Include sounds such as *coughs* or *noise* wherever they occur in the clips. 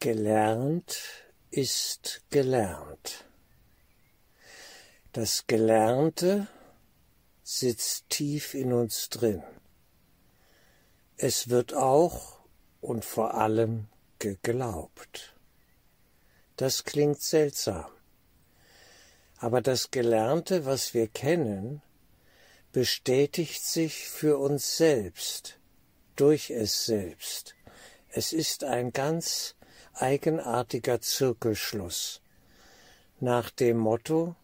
Gelernt ist gelernt. Das Gelernte sitzt tief in uns drin. Es wird auch und vor allem geglaubt. Das klingt seltsam. Aber das Gelernte, was wir kennen, bestätigt sich für uns selbst, durch es selbst. Es ist ein ganz eigenartiger Zirkelschluss. Nach dem Motto,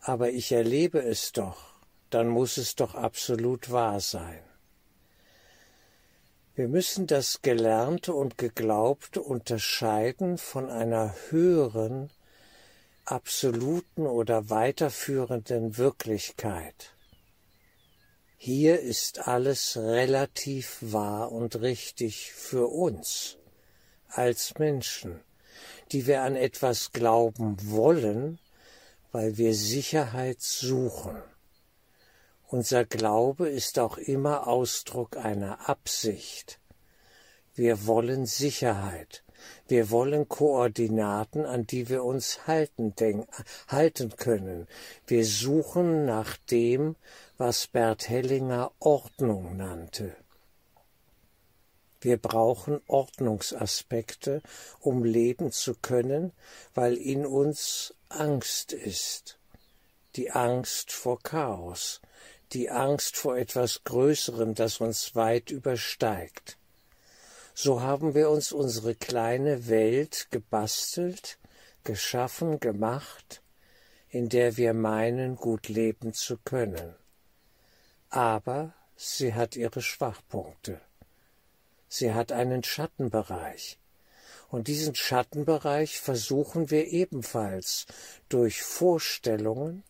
aber ich erlebe es doch, dann muss es doch absolut wahr sein. Wir müssen das Gelernte und Geglaubte unterscheiden von einer höheren, absoluten oder weiterführenden Wirklichkeit. Hier ist alles relativ wahr und richtig für uns als Menschen, die wir an etwas glauben wollen, weil wir Sicherheit suchen. Unser Glaube ist auch immer Ausdruck einer Absicht. Wir wollen Sicherheit. Wir wollen Koordinaten, an die wir uns halten, halten können. Wir suchen nach dem, was Bert Hellinger Ordnung nannte. Wir brauchen Ordnungsaspekte, um leben zu können, weil in uns Angst ist. Die Angst vor Chaos, die Angst vor etwas Größerem, das uns weit übersteigt. So haben wir uns unsere kleine Welt gebastelt, geschaffen, gemacht, in der wir meinen, gut leben zu können. Aber sie hat ihre Schwachpunkte. Sie hat einen Schattenbereich. Und diesen Schattenbereich versuchen wir ebenfalls durch Vorstellungen,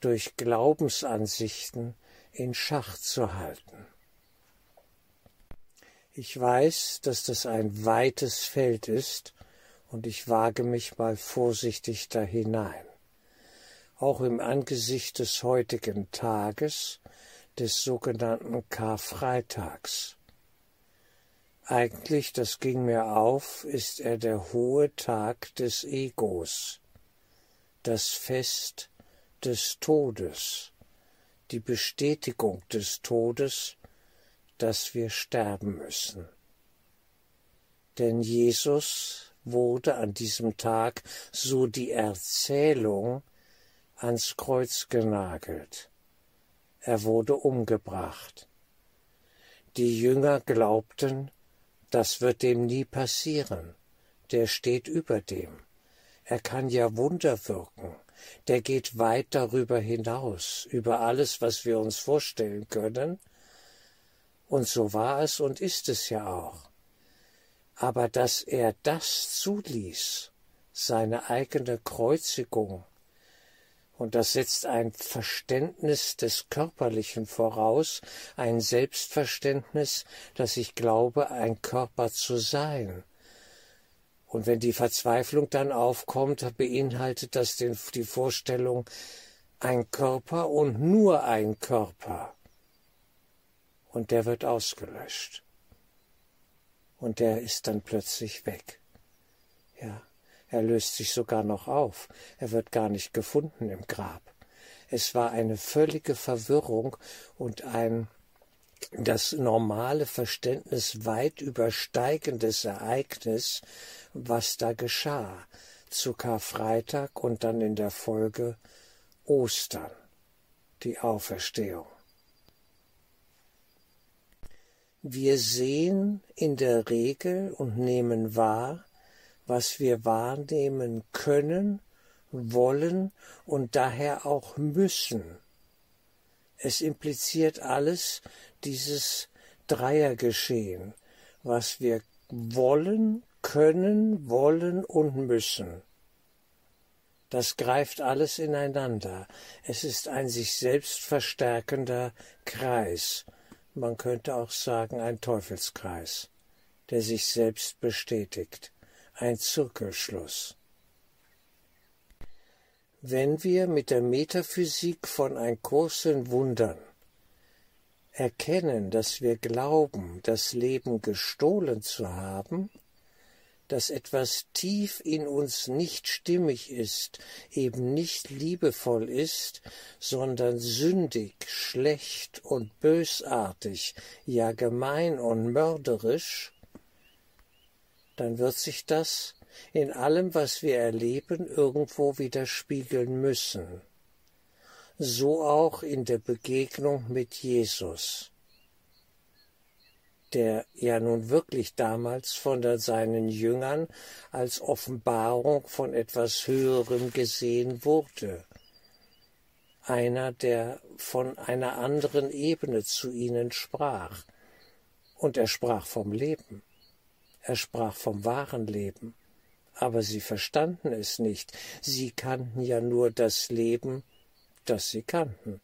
durch Glaubensansichten in Schach zu halten. Ich weiß, dass das ein weites Feld ist, und ich wage mich mal vorsichtig da hinein. Auch im Angesicht des heutigen Tages, des sogenannten Karfreitags. Eigentlich, das ging mir auf, ist er der hohe Tag des Egos, das Fest des Todes, die Bestätigung des Todes, dass wir sterben müssen. Denn Jesus wurde an diesem Tag, so die Erzählung, ans Kreuz genagelt. Er wurde umgebracht. Die Jünger glaubten, das wird dem nie passieren. Der steht über dem. Er kann ja Wunder wirken. Der geht weit darüber hinaus, über alles, was wir uns vorstellen können. Und so war es und ist es ja auch. Aber dass er das zuließ, seine eigene Kreuzigung, und das setzt ein Verständnis des Körperlichen voraus, ein Selbstverständnis, dass ich glaube, ein Körper zu sein. Und wenn die Verzweiflung dann aufkommt, beinhaltet das den, die Vorstellung, ein Körper und nur ein Körper. Und der wird ausgelöscht. Und der ist dann plötzlich weg. Ja. Er löst sich sogar noch auf. Er wird gar nicht gefunden im Grab. Es war eine völlige Verwirrung und ein das normale Verständnis weit übersteigendes Ereignis, was da geschah zu Karfreitag und dann in der Folge Ostern, die Auferstehung. Wir sehen in der Regel und nehmen wahr, was wir wahrnehmen können, wollen und daher auch müssen. Es impliziert alles dieses Dreiergeschehen, was wir wollen, können, wollen und müssen. Das greift alles ineinander. Es ist ein sich selbst verstärkender Kreis. Man könnte auch sagen ein Teufelskreis, der sich selbst bestätigt ein Zirkelschluss. Wenn wir mit der Metaphysik von ein Kurs in Wundern erkennen, dass wir glauben, das Leben gestohlen zu haben, dass etwas tief in uns nicht stimmig ist, eben nicht liebevoll ist, sondern sündig, schlecht und bösartig, ja gemein und mörderisch, dann wird sich das in allem, was wir erleben, irgendwo widerspiegeln müssen. So auch in der Begegnung mit Jesus der ja nun wirklich damals von seinen Jüngern als Offenbarung von etwas Höherem gesehen wurde. Einer, der von einer anderen Ebene zu ihnen sprach. Und er sprach vom Leben. Er sprach vom wahren Leben. Aber sie verstanden es nicht. Sie kannten ja nur das Leben, das sie kannten,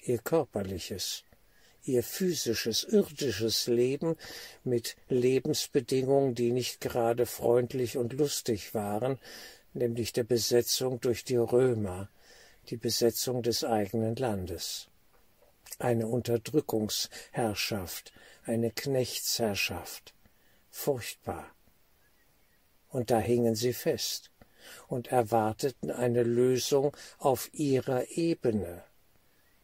ihr körperliches ihr physisches, irdisches Leben mit Lebensbedingungen, die nicht gerade freundlich und lustig waren, nämlich der Besetzung durch die Römer, die Besetzung des eigenen Landes. Eine Unterdrückungsherrschaft, eine Knechtsherrschaft. Furchtbar. Und da hingen sie fest und erwarteten eine Lösung auf ihrer Ebene,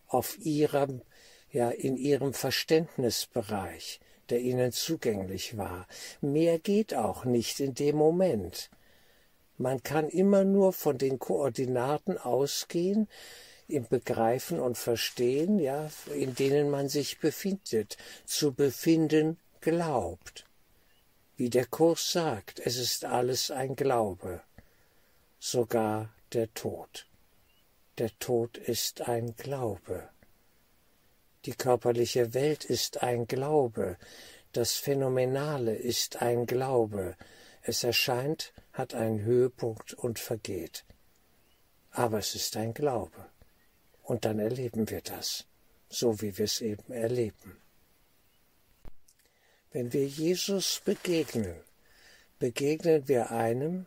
auf ihrem ja in ihrem Verständnisbereich, der ihnen zugänglich war. Mehr geht auch nicht in dem Moment. Man kann immer nur von den Koordinaten ausgehen, im Begreifen und Verstehen, ja, in denen man sich befindet, zu befinden glaubt. Wie der Kurs sagt, es ist alles ein Glaube, sogar der Tod. Der Tod ist ein Glaube. Die körperliche Welt ist ein Glaube, das Phänomenale ist ein Glaube, es erscheint, hat einen Höhepunkt und vergeht. Aber es ist ein Glaube. Und dann erleben wir das, so wie wir es eben erleben. Wenn wir Jesus begegnen, begegnen wir einem,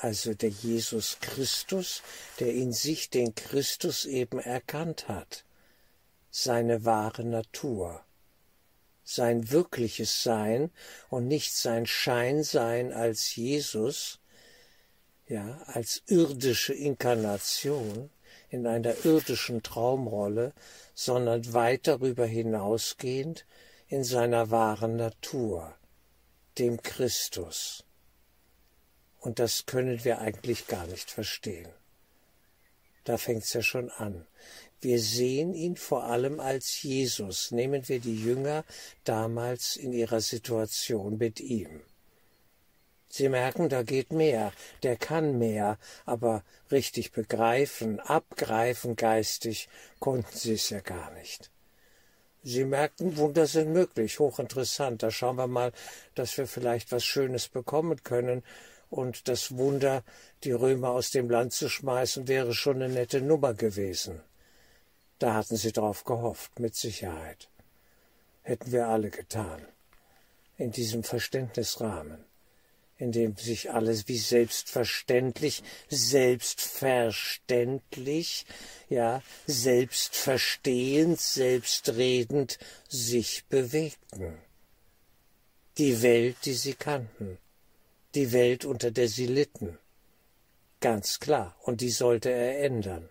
also der Jesus Christus, der in sich den Christus eben erkannt hat seine wahre Natur, sein wirkliches Sein und nicht sein Scheinsein als Jesus, ja, als irdische Inkarnation in einer irdischen Traumrolle, sondern weit darüber hinausgehend in seiner wahren Natur, dem Christus. Und das können wir eigentlich gar nicht verstehen. Da fängt's ja schon an. Wir sehen ihn vor allem als Jesus. Nehmen wir die Jünger damals in ihrer Situation mit ihm. Sie merken, da geht mehr, der kann mehr, aber richtig begreifen, abgreifen geistig konnten sie es ja gar nicht. Sie merkten, Wunder sind möglich, hochinteressant. Da schauen wir mal, dass wir vielleicht was Schönes bekommen können. Und das Wunder, die Römer aus dem Land zu schmeißen, wäre schon eine nette Nummer gewesen. Da hatten sie drauf gehofft, mit Sicherheit. Hätten wir alle getan. In diesem Verständnisrahmen, in dem sich alles wie selbstverständlich, selbstverständlich, ja, selbstverstehend, selbstredend sich bewegten. Die Welt, die sie kannten, die Welt, unter der sie litten. Ganz klar, und die sollte er ändern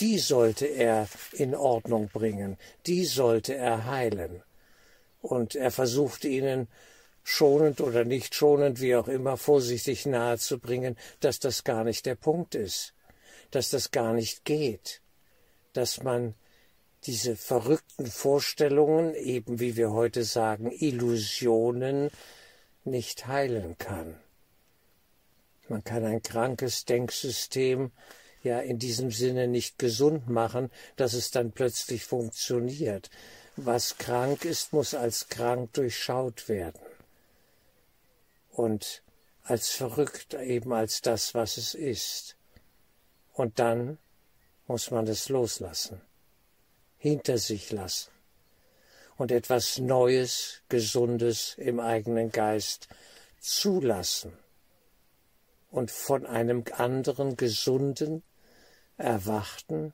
die sollte er in Ordnung bringen, die sollte er heilen. Und er versuchte ihnen schonend oder nicht schonend, wie auch immer, vorsichtig nahezubringen, dass das gar nicht der Punkt ist, dass das gar nicht geht, dass man diese verrückten Vorstellungen, eben wie wir heute sagen, Illusionen, nicht heilen kann. Man kann ein krankes Denksystem ja in diesem Sinne nicht gesund machen, dass es dann plötzlich funktioniert. Was krank ist, muss als krank durchschaut werden. Und als verrückt eben als das, was es ist. Und dann muss man es loslassen, hinter sich lassen und etwas Neues, Gesundes im eigenen Geist zulassen und von einem anderen gesunden, erwachten,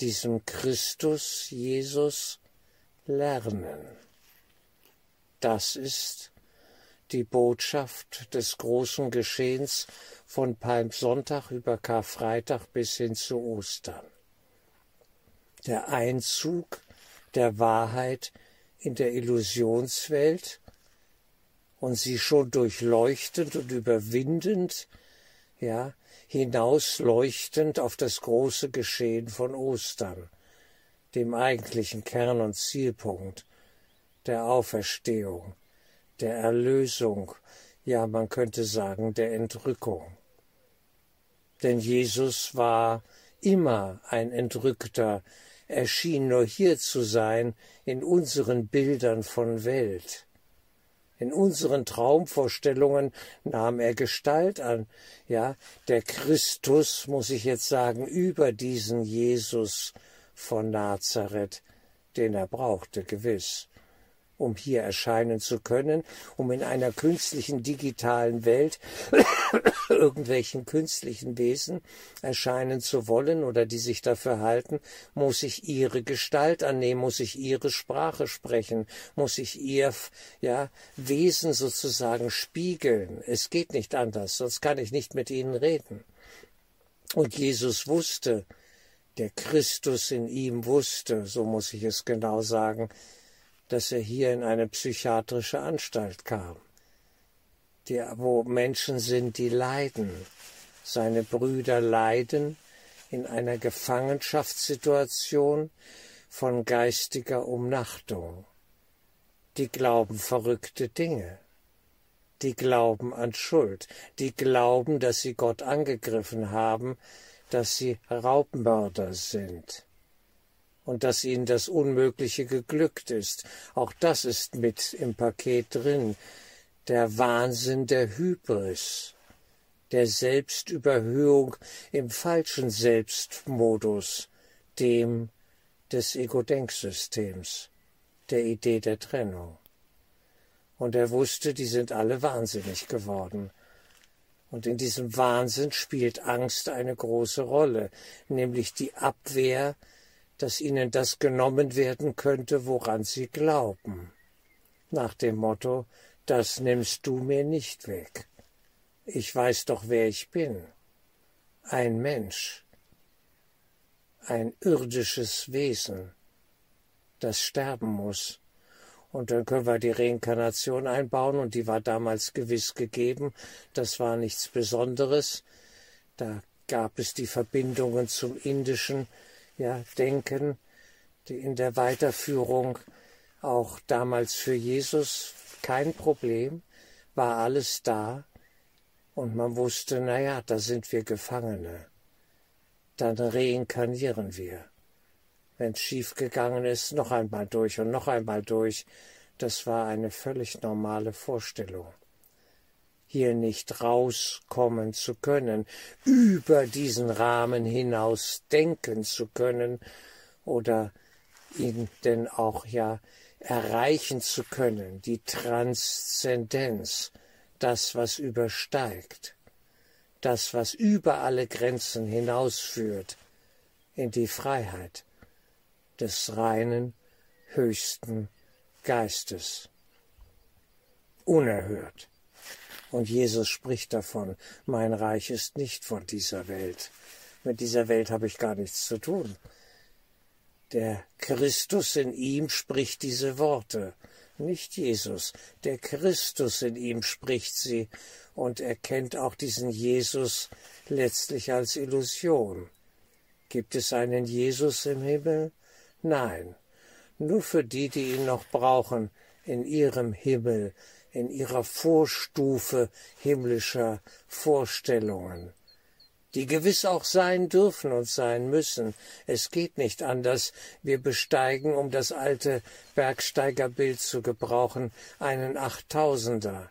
diesem Christus Jesus lernen. Das ist die Botschaft des großen Geschehens von Palmsonntag über Karfreitag bis hin zu Ostern. Der Einzug der Wahrheit in der Illusionswelt und sie schon durchleuchtend und überwindend, ja, hinausleuchtend auf das große Geschehen von Ostern, dem eigentlichen Kern und Zielpunkt der Auferstehung, der Erlösung, ja man könnte sagen der Entrückung. Denn Jesus war immer ein Entrückter, er schien nur hier zu sein in unseren Bildern von Welt. In unseren Traumvorstellungen nahm er Gestalt an. Ja, der Christus, muss ich jetzt sagen, über diesen Jesus von Nazareth, den er brauchte, gewiss um hier erscheinen zu können, um in einer künstlichen digitalen Welt *coughs* irgendwelchen künstlichen Wesen erscheinen zu wollen oder die sich dafür halten, muss ich ihre Gestalt annehmen, muss ich ihre Sprache sprechen, muss ich ihr ja, Wesen sozusagen spiegeln. Es geht nicht anders, sonst kann ich nicht mit ihnen reden. Und Jesus wusste, der Christus in ihm wusste, so muss ich es genau sagen, dass er hier in eine psychiatrische Anstalt kam, die, wo Menschen sind, die leiden. Seine Brüder leiden in einer Gefangenschaftssituation von geistiger Umnachtung. Die glauben verrückte Dinge. Die glauben an Schuld. Die glauben, dass sie Gott angegriffen haben, dass sie Raubmörder sind und dass ihnen das Unmögliche geglückt ist. Auch das ist mit im Paket drin. Der Wahnsinn der Hybris, der Selbstüberhöhung im falschen Selbstmodus, dem des Ego-Denksystems, der Idee der Trennung. Und er wusste, die sind alle wahnsinnig geworden. Und in diesem Wahnsinn spielt Angst eine große Rolle, nämlich die Abwehr dass ihnen das genommen werden könnte, woran sie glauben. Nach dem Motto, das nimmst du mir nicht weg. Ich weiß doch, wer ich bin. Ein Mensch, ein irdisches Wesen, das sterben muss. Und dann können wir die Reinkarnation einbauen, und die war damals gewiss gegeben. Das war nichts Besonderes. Da gab es die Verbindungen zum Indischen, ja, denken, die in der Weiterführung auch damals für Jesus kein Problem, war alles da und man wusste, na ja, da sind wir Gefangene. Dann reinkarnieren wir. Wenn's schief gegangen ist, noch einmal durch und noch einmal durch. Das war eine völlig normale Vorstellung hier nicht rauskommen zu können, über diesen Rahmen hinaus denken zu können oder ihn denn auch ja erreichen zu können, die Transzendenz, das, was übersteigt, das, was über alle Grenzen hinausführt, in die Freiheit des reinen, höchsten Geistes. Unerhört und Jesus spricht davon, mein Reich ist nicht von dieser Welt. Mit dieser Welt habe ich gar nichts zu tun. Der Christus in ihm spricht diese Worte, nicht Jesus. Der Christus in ihm spricht sie und erkennt auch diesen Jesus letztlich als Illusion. Gibt es einen Jesus im Himmel? Nein, nur für die, die ihn noch brauchen, in ihrem Himmel, in ihrer Vorstufe himmlischer Vorstellungen, die gewiss auch sein dürfen und sein müssen. Es geht nicht anders. Wir besteigen, um das alte Bergsteigerbild zu gebrauchen, einen Achttausender.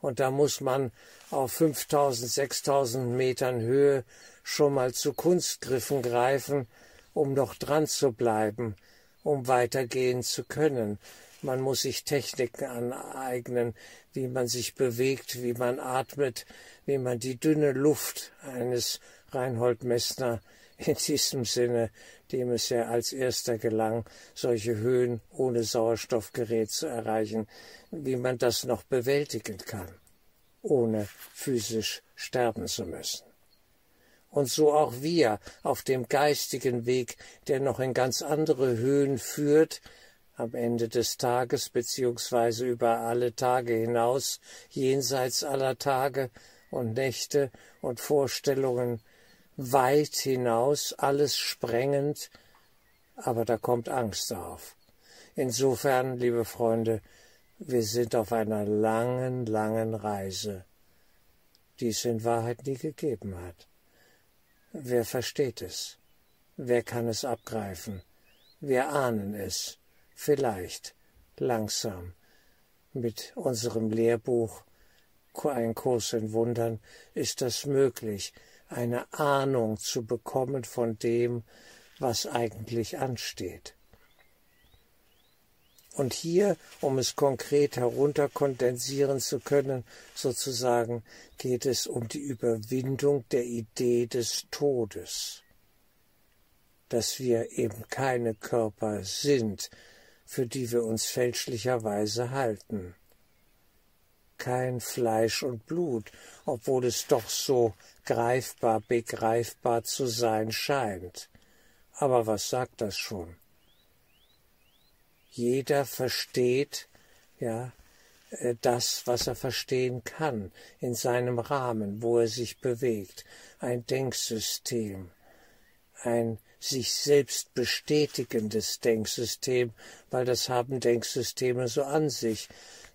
Und da muss man auf 5000, 6000 Metern Höhe schon mal zu Kunstgriffen greifen, um noch dran zu bleiben, um weitergehen zu können. Man muss sich Techniken aneignen, wie man sich bewegt, wie man atmet, wie man die dünne Luft eines Reinhold Messner *laughs* in diesem Sinne, dem es ja als erster gelang, solche Höhen ohne Sauerstoffgerät zu erreichen, wie man das noch bewältigen kann, ohne physisch sterben zu müssen. Und so auch wir auf dem geistigen Weg, der noch in ganz andere Höhen führt, am Ende des Tages beziehungsweise über alle Tage hinaus, jenseits aller Tage und Nächte und Vorstellungen, weit hinaus, alles sprengend, aber da kommt Angst auf. Insofern, liebe Freunde, wir sind auf einer langen, langen Reise, die es in Wahrheit nie gegeben hat. Wer versteht es? Wer kann es abgreifen? Wir ahnen es, vielleicht, langsam, mit unserem Lehrbuch Ein Kurs in Wundern ist das möglich, eine Ahnung zu bekommen von dem, was eigentlich ansteht. Und hier, um es konkret herunterkondensieren zu können, sozusagen, geht es um die Überwindung der Idee des Todes, dass wir eben keine Körper sind, für die wir uns fälschlicherweise halten kein Fleisch und Blut, obwohl es doch so greifbar, begreifbar zu sein scheint. Aber was sagt das schon? Jeder versteht, ja, äh, das, was er verstehen kann, in seinem Rahmen, wo er sich bewegt, ein Denksystem, ein sich selbst bestätigendes Denksystem, weil das haben Denksysteme so an sich,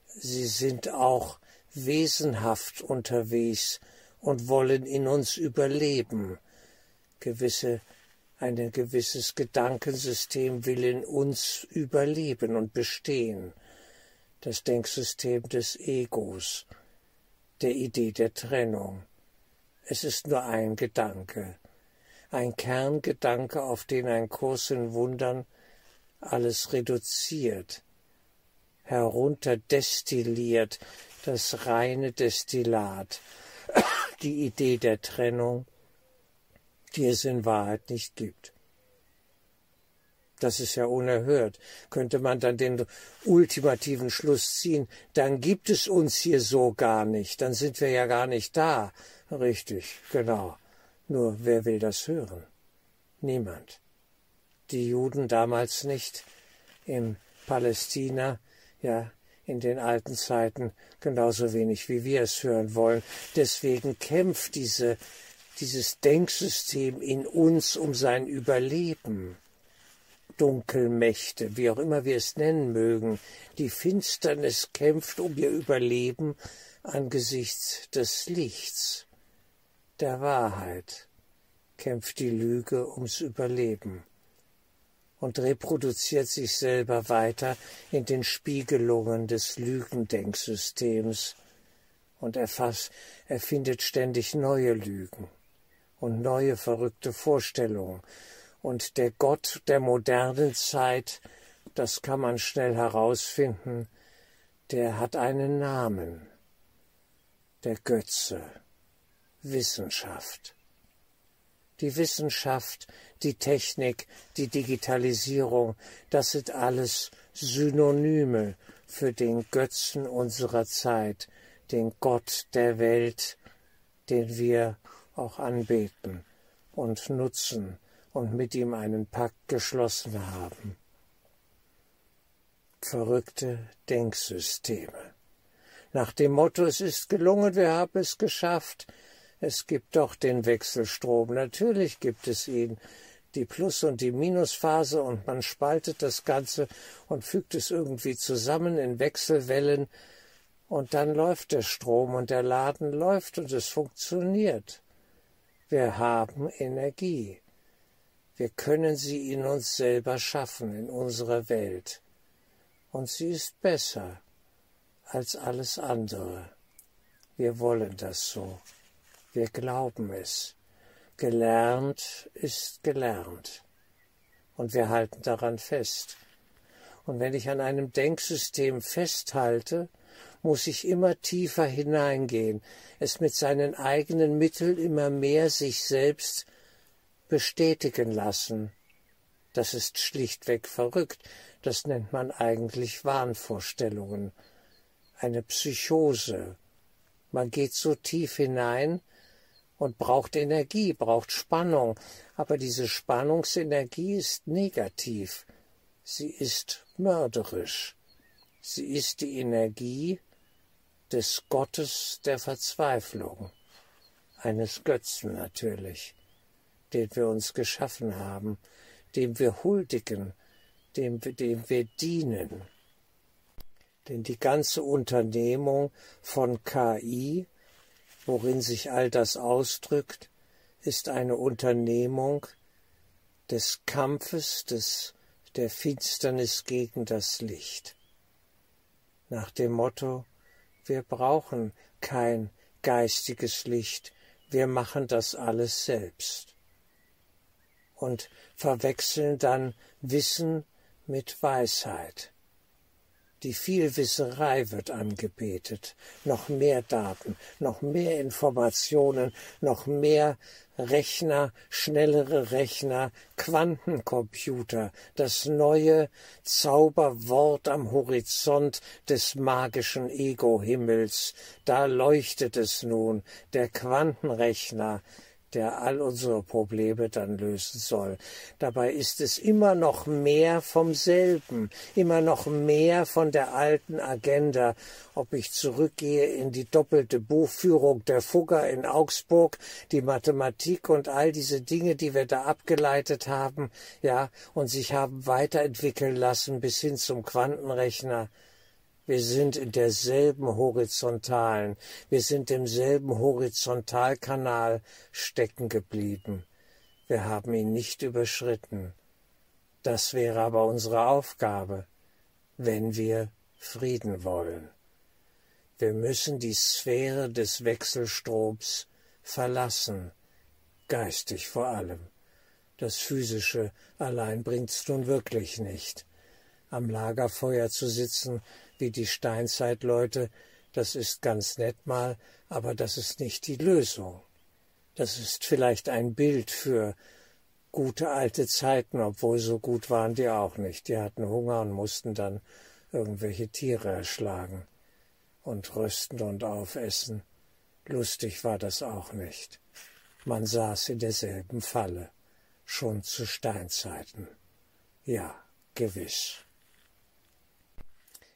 sie sind auch wesenhaft unterwegs und wollen in uns überleben. Gewisse, ein gewisses Gedankensystem will in uns überleben und bestehen. Das Denksystem des Egos, der Idee der Trennung. Es ist nur ein Gedanke, ein Kerngedanke, auf den ein Kurs in Wundern alles reduziert, herunterdestilliert, das reine Destillat, *coughs* die Idee der Trennung, die es in Wahrheit nicht gibt. Das ist ja unerhört. Könnte man dann den ultimativen Schluss ziehen, dann gibt es uns hier so gar nicht, dann sind wir ja gar nicht da. Richtig, genau. Nur wer will das hören? Niemand. Die Juden damals nicht. In Palästina ja, in den alten Zeiten genauso wenig wie wir es hören wollen. Deswegen kämpft diese, dieses Denksystem in uns um sein Überleben. Dunkelmächte, wie auch immer wir es nennen mögen, die Finsternis kämpft um ihr Überleben angesichts des Lichts, der Wahrheit, kämpft die Lüge ums Überleben und reproduziert sich selber weiter in den Spiegelungen des Lügendenksystems und erfasst, erfindet ständig neue Lügen und neue verrückte Vorstellungen. Und der Gott der modernen Zeit, das kann man schnell herausfinden, der hat einen Namen, der Götze, Wissenschaft. Die Wissenschaft, die Technik, die Digitalisierung, das sind alles Synonyme für den Götzen unserer Zeit, den Gott der Welt, den wir auch anbeten und nutzen und mit ihm einen Pakt geschlossen haben. Verrückte Denksysteme. Nach dem Motto, es ist gelungen, wir haben es geschafft, es gibt doch den Wechselstrom. Natürlich gibt es ihn. Die Plus- und die Minusphase und man spaltet das Ganze und fügt es irgendwie zusammen in Wechselwellen und dann läuft der Strom und der Laden läuft und es funktioniert. Wir haben Energie. Wir können sie in uns selber schaffen, in unserer Welt. Und sie ist besser als alles andere. Wir wollen das so. Wir glauben es. Gelernt ist gelernt. Und wir halten daran fest. Und wenn ich an einem Denksystem festhalte, muss ich immer tiefer hineingehen, es mit seinen eigenen Mitteln immer mehr sich selbst bestätigen lassen. Das ist schlichtweg verrückt, das nennt man eigentlich Wahnvorstellungen, eine Psychose. Man geht so tief hinein und braucht Energie, braucht Spannung, aber diese Spannungsenergie ist negativ, sie ist mörderisch, sie ist die Energie des Gottes der Verzweiflung, eines Götzen natürlich, den wir uns geschaffen haben, dem wir huldigen, dem, dem wir dienen. Denn die ganze Unternehmung von KI, worin sich all das ausdrückt, ist eine Unternehmung des Kampfes, des, der Finsternis gegen das Licht. Nach dem Motto, wir brauchen kein geistiges Licht, wir machen das alles selbst. Und verwechseln dann Wissen mit Weisheit. Die Vielwisserei wird angebetet. Noch mehr Daten, noch mehr Informationen, noch mehr Rechner, schnellere Rechner, Quantencomputer, das neue Zauberwort am Horizont des magischen Ego-Himmels. Da leuchtet es nun, der Quantenrechner, der all unsere Probleme dann lösen soll. Dabei ist es immer noch mehr vom selben, immer noch mehr von der alten Agenda, ob ich zurückgehe in die doppelte Buchführung der Fugger in Augsburg, die Mathematik und all diese Dinge, die wir da abgeleitet haben, ja, und sich haben weiterentwickeln lassen bis hin zum Quantenrechner. Wir sind in derselben horizontalen, wir sind im selben Horizontalkanal stecken geblieben. Wir haben ihn nicht überschritten. Das wäre aber unsere Aufgabe, wenn wir Frieden wollen. Wir müssen die Sphäre des Wechselstroms verlassen, geistig vor allem. Das Physische allein bringt's nun wirklich nicht. Am Lagerfeuer zu sitzen wie die Steinzeitleute, das ist ganz nett mal, aber das ist nicht die Lösung. Das ist vielleicht ein Bild für gute alte Zeiten, obwohl so gut waren die auch nicht. Die hatten Hunger und mussten dann irgendwelche Tiere erschlagen und rösten und aufessen. Lustig war das auch nicht. Man saß in derselben Falle, schon zu Steinzeiten. Ja, gewiss.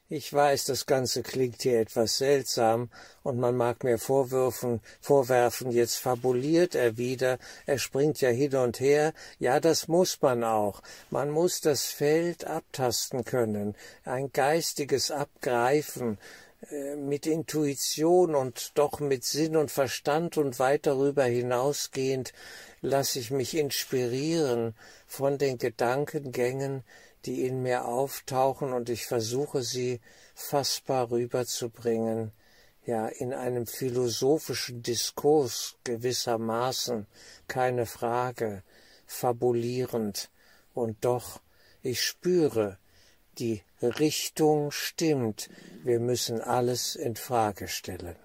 Ich weiß, das Ganze klingt hier etwas seltsam, und man mag mir vorwürfen, vorwerfen, jetzt fabuliert er wieder, er springt ja hin und her. Ja, das muss man auch. Man muss das Feld abtasten können, ein geistiges Abgreifen, äh, mit Intuition und doch mit Sinn und Verstand und weit darüber hinausgehend lasse ich mich inspirieren von den Gedankengängen, die in mir auftauchen und ich versuche sie fassbar rüberzubringen, ja in einem philosophischen Diskurs gewissermaßen, keine Frage, fabulierend, und doch ich spüre, die Richtung stimmt, wir müssen alles in Frage stellen.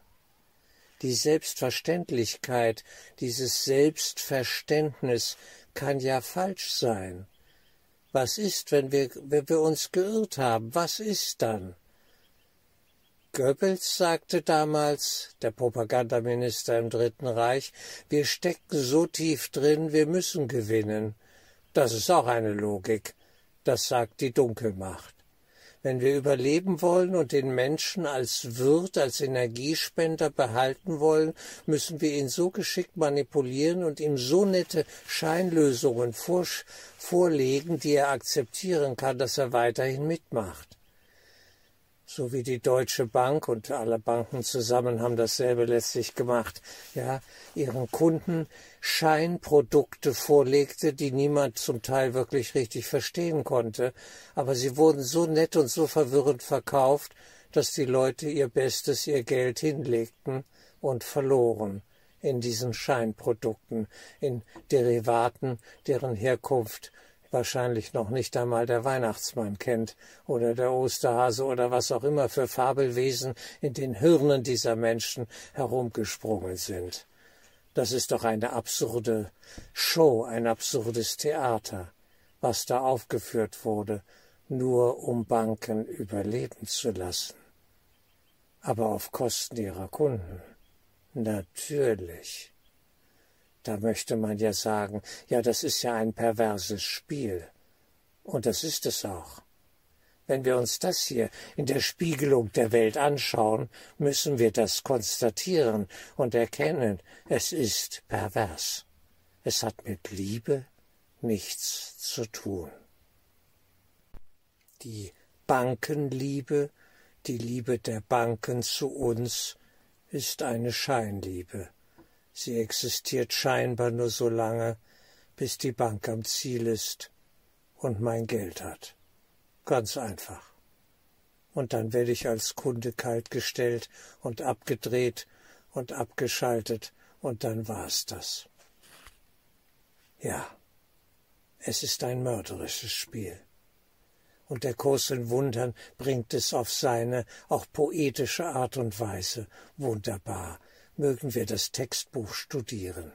Die Selbstverständlichkeit, dieses Selbstverständnis kann ja falsch sein. Was ist, wenn wir, wenn wir uns geirrt haben? Was ist dann? Goebbels sagte damals, der Propagandaminister im Dritten Reich, wir stecken so tief drin, wir müssen gewinnen. Das ist auch eine Logik. Das sagt die Dunkelmacht. Wenn wir überleben wollen und den Menschen als Wirt, als Energiespender behalten wollen, müssen wir ihn so geschickt manipulieren und ihm so nette Scheinlösungen vorlegen, die er akzeptieren kann, dass er weiterhin mitmacht so wie die Deutsche Bank und alle Banken zusammen haben dasselbe letztlich gemacht, ja, ihren Kunden Scheinprodukte vorlegte, die niemand zum Teil wirklich richtig verstehen konnte, aber sie wurden so nett und so verwirrend verkauft, dass die Leute ihr Bestes, ihr Geld hinlegten und verloren in diesen Scheinprodukten, in Derivaten, deren Herkunft wahrscheinlich noch nicht einmal der Weihnachtsmann kennt oder der Osterhase oder was auch immer für Fabelwesen in den Hirnen dieser Menschen herumgesprungen sind. Das ist doch eine absurde Show, ein absurdes Theater, was da aufgeführt wurde, nur um Banken überleben zu lassen. Aber auf Kosten ihrer Kunden. Natürlich. Da möchte man ja sagen, ja, das ist ja ein perverses Spiel. Und das ist es auch. Wenn wir uns das hier in der Spiegelung der Welt anschauen, müssen wir das konstatieren und erkennen, es ist pervers. Es hat mit Liebe nichts zu tun. Die Bankenliebe, die Liebe der Banken zu uns, ist eine Scheinliebe. Sie existiert scheinbar nur so lange, bis die Bank am Ziel ist und mein Geld hat. Ganz einfach. Und dann werde ich als Kunde kaltgestellt und abgedreht und abgeschaltet und dann war's das. Ja, es ist ein mörderisches Spiel. Und der Kurs in Wundern bringt es auf seine auch poetische Art und Weise wunderbar. Mögen wir das Textbuch studieren.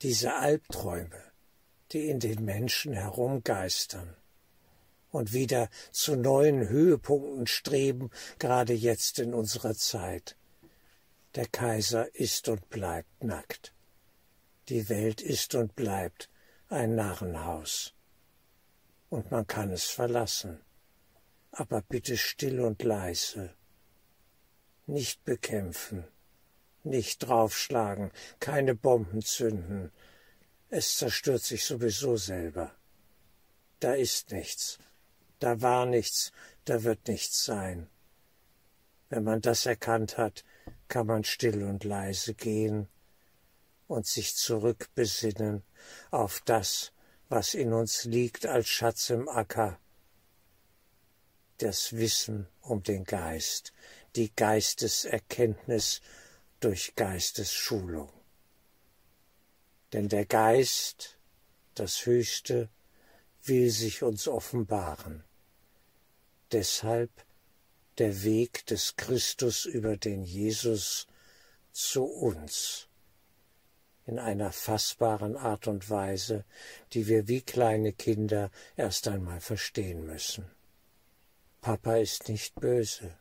Diese Albträume, die in den Menschen herumgeistern, und wieder zu neuen Höhepunkten streben, gerade jetzt in unserer Zeit. Der Kaiser ist und bleibt nackt. Die Welt ist und bleibt ein Narrenhaus. Und man kann es verlassen, aber bitte still und leise. Nicht bekämpfen, nicht draufschlagen, keine Bomben zünden. Es zerstört sich sowieso selber. Da ist nichts da war nichts, da wird nichts sein. Wenn man das erkannt hat, kann man still und leise gehen und sich zurückbesinnen auf das, was in uns liegt als Schatz im Acker, das Wissen um den Geist, die Geisteserkenntnis durch Geistesschulung. Denn der Geist, das Höchste, will sich uns offenbaren deshalb der Weg des Christus über den Jesus zu uns in einer fassbaren Art und Weise, die wir wie kleine Kinder erst einmal verstehen müssen. Papa ist nicht böse.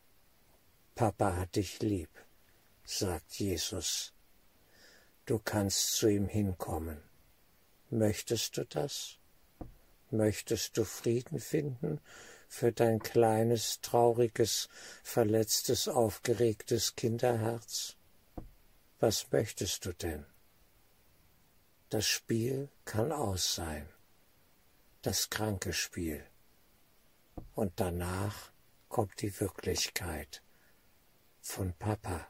Papa hat dich lieb, sagt Jesus. Du kannst zu ihm hinkommen. Möchtest du das? Möchtest du Frieden finden für dein kleines, trauriges, verletztes, aufgeregtes Kinderherz? Was möchtest du denn? Das Spiel kann aus sein, das kranke Spiel. Und danach kommt die Wirklichkeit von Papa,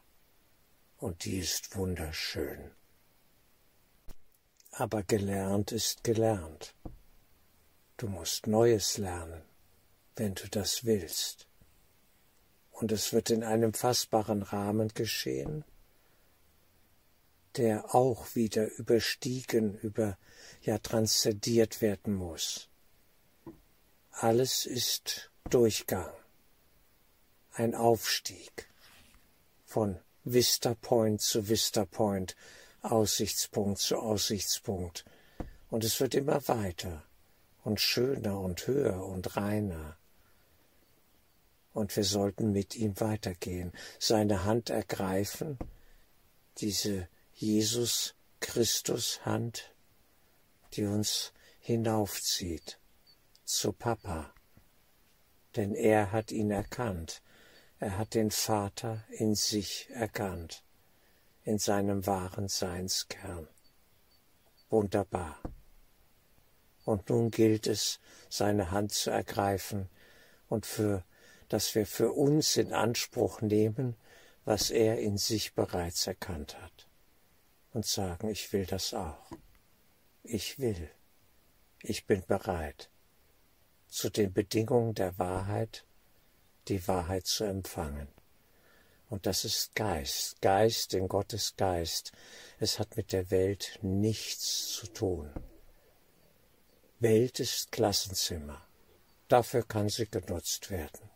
und die ist wunderschön. Aber gelernt ist gelernt. Du musst Neues lernen wenn du das willst. Und es wird in einem fassbaren Rahmen geschehen, der auch wieder überstiegen, über, ja transzendiert werden muss. Alles ist Durchgang, ein Aufstieg von Vista Point zu Vista Point, Aussichtspunkt zu Aussichtspunkt, und es wird immer weiter und schöner und höher und reiner. Und wir sollten mit ihm weitergehen, seine Hand ergreifen, diese Jesus Christus Hand, die uns hinaufzieht zu Papa, denn er hat ihn erkannt, er hat den Vater in sich erkannt, in seinem wahren Seinskern. Wunderbar. Und nun gilt es, seine Hand zu ergreifen und für dass wir für uns in Anspruch nehmen, was er in sich bereits erkannt hat, und sagen, ich will das auch. Ich will. Ich bin bereit, zu den Bedingungen der Wahrheit die Wahrheit zu empfangen. Und das ist Geist, Geist in Gottes Geist. Es hat mit der Welt nichts zu tun. Welt ist Klassenzimmer. Dafür kann sie genutzt werden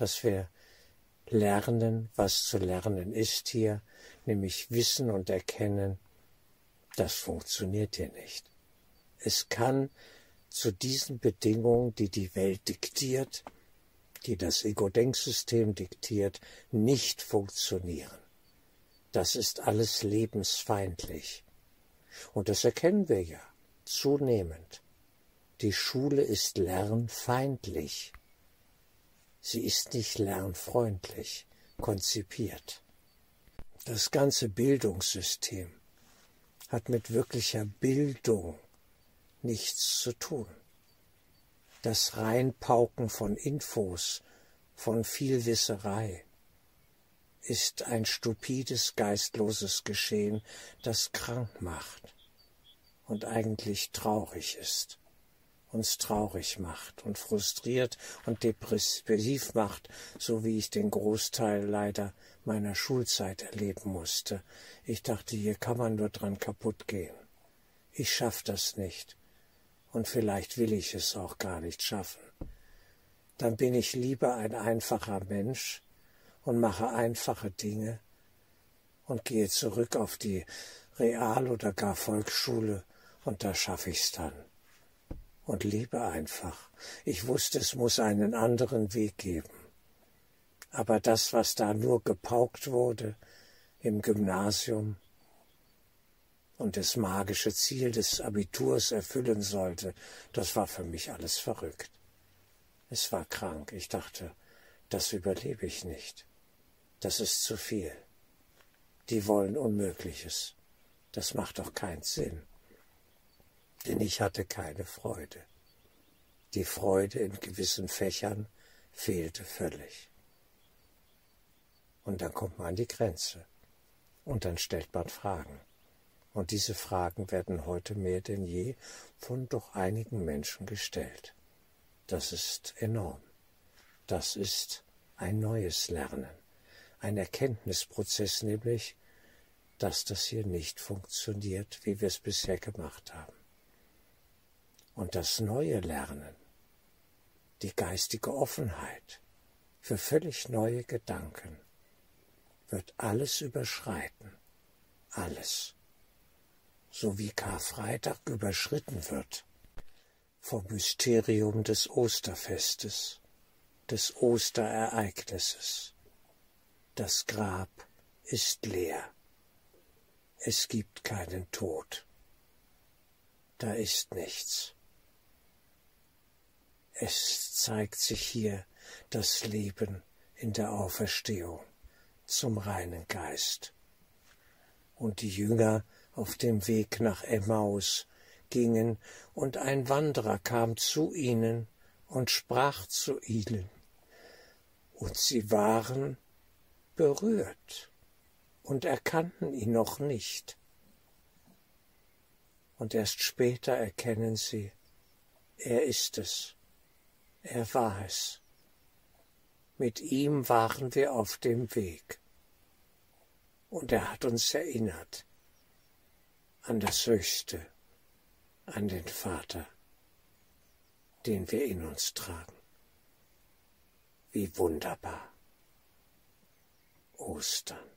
dass wir lernen, was zu lernen ist hier, nämlich Wissen und Erkennen, das funktioniert hier nicht. Es kann zu diesen Bedingungen, die die Welt diktiert, die das Ego-Denksystem diktiert, nicht funktionieren. Das ist alles lebensfeindlich. Und das erkennen wir ja zunehmend. Die Schule ist lernfeindlich. Sie ist nicht lernfreundlich konzipiert. Das ganze Bildungssystem hat mit wirklicher Bildung nichts zu tun. Das Reinpauken von Infos, von Vielwisserei, ist ein stupides, geistloses Geschehen, das krank macht und eigentlich traurig ist, uns traurig macht und frustriert und depressiv macht, so wie ich den Großteil leider meiner Schulzeit erleben musste. Ich dachte, hier kann man nur dran kaputt gehen. Ich schaff das nicht und vielleicht will ich es auch gar nicht schaffen. Dann bin ich lieber ein einfacher Mensch und mache einfache Dinge und gehe zurück auf die Real- oder gar Volksschule und da schaffe ich's dann. Und lebe einfach. Ich wusste, es muss einen anderen Weg geben. Aber das, was da nur gepaukt wurde im Gymnasium, und das magische Ziel des Abiturs erfüllen sollte, das war für mich alles verrückt. Es war krank. Ich dachte, das überlebe ich nicht. Das ist zu viel. Die wollen Unmögliches. Das macht doch keinen Sinn. Denn ich hatte keine Freude. Die Freude in gewissen Fächern fehlte völlig. Und dann kommt man an die Grenze. Und dann stellt man Fragen. Und diese Fragen werden heute mehr denn je von doch einigen Menschen gestellt. Das ist enorm. Das ist ein neues Lernen, ein Erkenntnisprozess nämlich, dass das hier nicht funktioniert, wie wir es bisher gemacht haben. Und das neue Lernen, die geistige Offenheit für völlig neue Gedanken, wird alles überschreiten, alles so wie Karfreitag überschritten wird vom Mysterium des Osterfestes, des Osterereignisses. Das Grab ist leer. Es gibt keinen Tod. Da ist nichts. Es zeigt sich hier das Leben in der Auferstehung zum reinen Geist. Und die Jünger auf dem Weg nach Emmaus gingen, und ein Wanderer kam zu ihnen und sprach zu ihnen, und sie waren berührt und erkannten ihn noch nicht. Und erst später erkennen sie, er ist es, er war es. Mit ihm waren wir auf dem Weg. Und er hat uns erinnert, an das Höchste, an den Vater, den wir in uns tragen. Wie wunderbar. Ostern.